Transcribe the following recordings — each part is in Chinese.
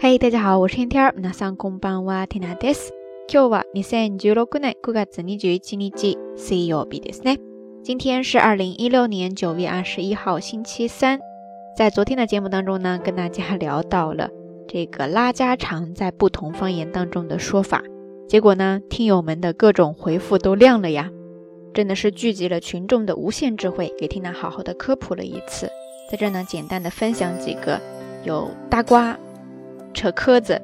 嗨，大家好，我是天天。皆さんこんばんは、テナです。今日は二千十六年九月二十一日、水曜日ですね。今天是二零一六年九月二十一号，星期三。在昨天的节目当中呢，跟大家聊到了这个拉家常在不同方言当中的说法。结果呢，听友们的各种回复都亮了呀，真的是聚集了群众的无限智慧，给缇娜好好的科普了一次。在这呢，简单的分享几个，有大瓜、 扯壳子、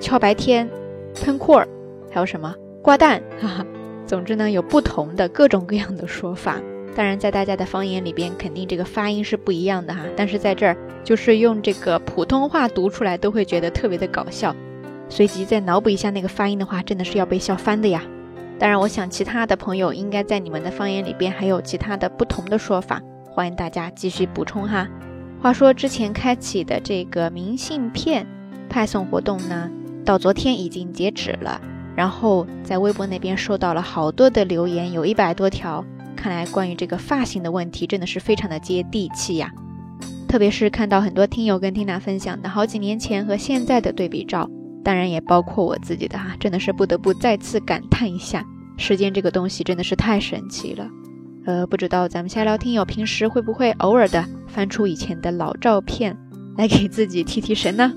敲白天、喷阔儿，还有什么挂蛋，哈哈。总之呢，有不同的各种各样的说法。当然，在大家的方言里边，肯定这个发音是不一样的哈。但是在这儿，就是用这个普通话读出来，都会觉得特别的搞笑。随即再脑补一下那个发音的话，真的是要被笑翻的呀！当然，我想其他的朋友应该在你们的方言里边还有其他的不同的说法，欢迎大家继续补充哈。话说之前开启的这个明信片派送活动呢，到昨天已经截止了，然后在微博那边收到了好多的留言，有一百多条。看来关于这个发型的问题，真的是非常的接地气呀！特别是看到很多听友跟缇娜分享的好几年前和现在的对比照。当然也包括我自己的哈，真的是不得不再次感叹一下，时间这个东西真的是太神奇了。呃，不知道咱们下聊听友平时会不会偶尔的翻出以前的老照片来给自己提提神呢？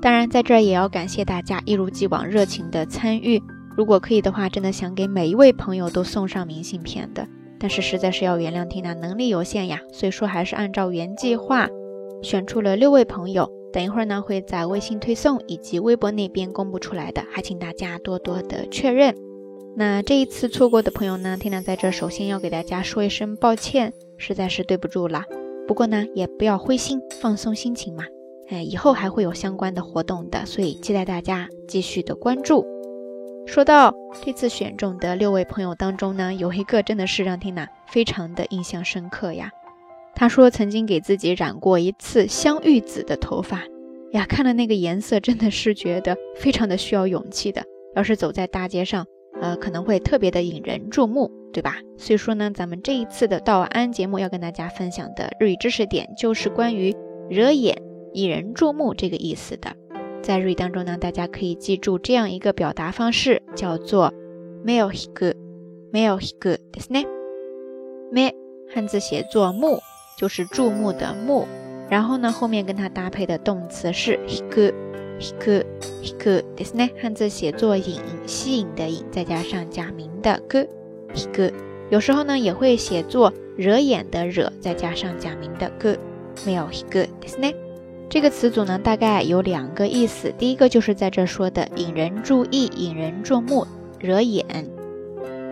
当然，在这儿也要感谢大家一如既往热情的参与。如果可以的话，真的想给每一位朋友都送上明信片的，但是实在是要原谅缇娜能力有限呀，所以说还是按照原计划选出了六位朋友。等一会儿呢，会在微信推送以及微博那边公布出来的，还请大家多多的确认。那这一次错过的朋友呢，缇娜在这首先要给大家说一声抱歉，实在是对不住了。不过呢，也不要灰心，放松心情嘛。哎，以后还会有相关的活动的，所以期待大家继续的关注。说到这次选中的六位朋友当中呢，有一个真的是让缇娜非常的印象深刻呀。他说曾经给自己染过一次香芋紫的头发呀，看了那个颜色，真的是觉得非常的需要勇气的。要是走在大街上，呃，可能会特别的引人注目，对吧？所以说呢，咱们这一次的道安节目要跟大家分享的日语知识点，就是关于惹眼、引人注目这个意思的。在日语当中呢，大家可以记住这样一个表达方式，叫做目を引く、目を引くですね。目汉字写作目。就是注目的目，然后呢，后面跟它搭配的动词是 hiku hiku hiku，ですね。汉字写作引，吸引的引，再加上假名的 ku hiku。有时候呢，也会写作惹眼的惹，再加上假名的 ku，没有 hiku，ですね。 这个词组呢，大概有两个意思。第一个就是在这说的引人注意、引人注目、惹眼。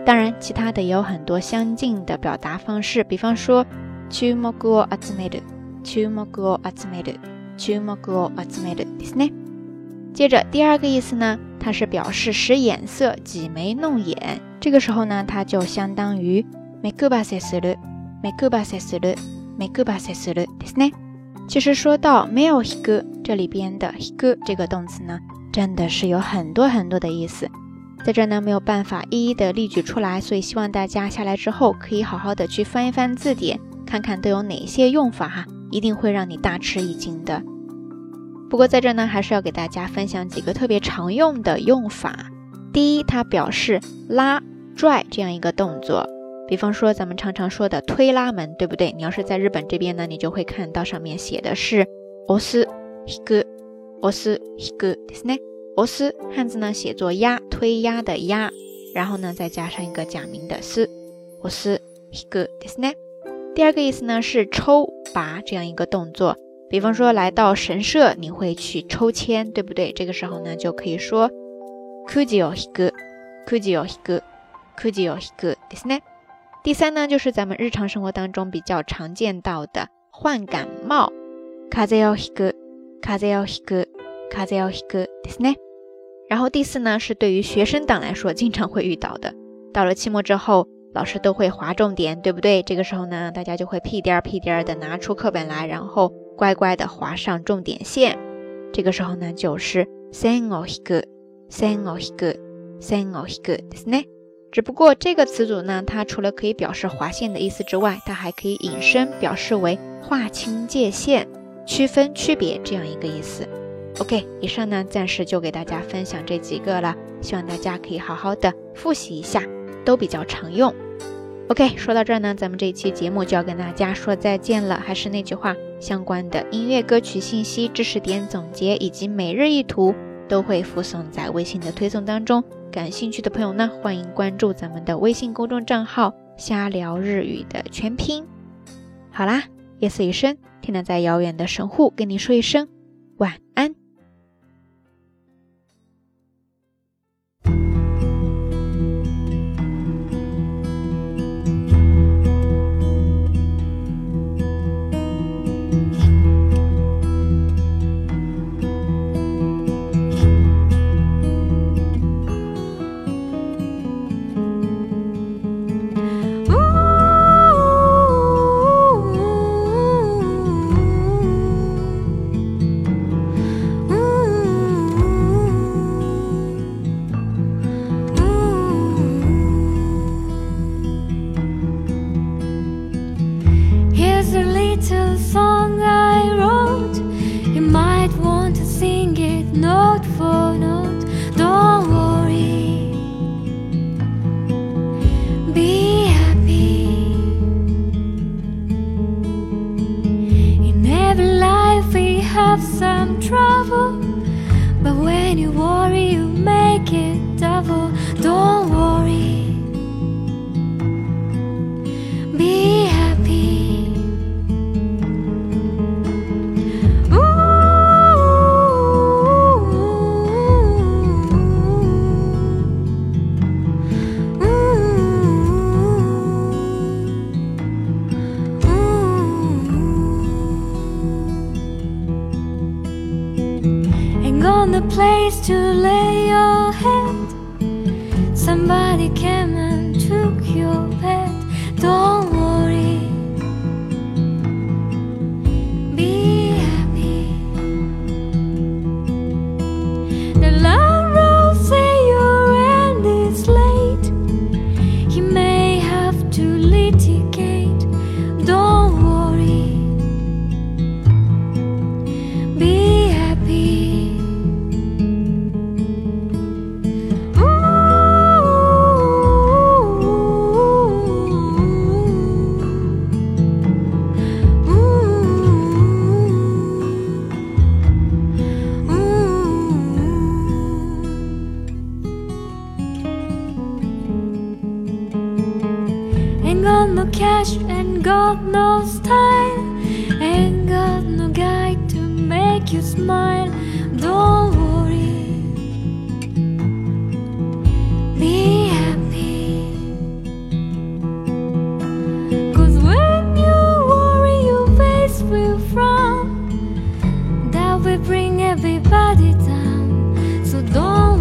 当然，其他的也有很多相近的表达方式，比方说。注目を集める、注目を集める、注目を集めるですね。接着第二个意思呢，它是表示使眼色、挤眉弄眼。这个时候呢，它就相当于目ばせする、目ばせする、目ばせするですね。 其实说到目を引く，这里边的引く这个动词呢，真的是有很多很多的意思。在这呢，没有办法一一的例举出来，所以希望大家下来之后可以好好的去翻一翻字典。看看都有哪些用法哈，一定会让你大吃一惊的。不过在这呢，还是要给大家分享几个特别常用的用法。第一，它表示拉、拽这样一个动作， 比方说咱们常常说的推拉门，对不对？你要是在日本这边呢，你就会看到上面写的是押す、引く、押す、引くですね。押す汉字呢写作压、推压的压，然后呢再加上一个假名的す、押す、引くですね。第二个意思呢是抽拔这样一个动作，比方说来到神社，你会去抽签，对不对？这个时候呢就可以说くじを引く、くじを引く、くじを引くですね。 第三呢就是咱们日常生活当中比较常见到的患感冒，風邪を引く、風邪を引く、風邪を引くですね。然后第四呢是对于学生党来说经常会遇到的，到了期末之后。老师都会划重点，对不对？这个时候呢，大家就会屁颠儿屁颠儿的拿出课本来，然后乖乖的划上重点线。这个时候呢，就是 sen o hiku，sen o hiku，sen o hiku，ですね。 只不过这个词组呢，它除了可以表示划线的意思之外，它还可以引申表示为划清界限、区分区别这样一个意思。OK，以上呢暂时就给大家分享这几个了，希望大家可以好好的复习一下，都比较常用。OK，说到这儿呢，咱们这一期节目就要跟大家说再见了。还是那句话，相关的音乐歌曲信息、知识点总结以及每日一图都会附送在微信的推送当中。感兴趣的朋友呢，欢迎关注咱们的微信公众账号“瞎聊日语”的全拼。好啦，夜色已深，天亮在遥远的神户跟你说一声晚安。note for note. Don't worry, be happy. In every life, we have some trouble. To lay your head. Somebody came and took your bed. Don't worry. Be happy. The landlord say your end is late. He may have to litigate. Got no style. Ain't got no guy to make you smile. Don't worry. Be happy. Cause when you worry, your face will frown. That will bring everybody down. So don't.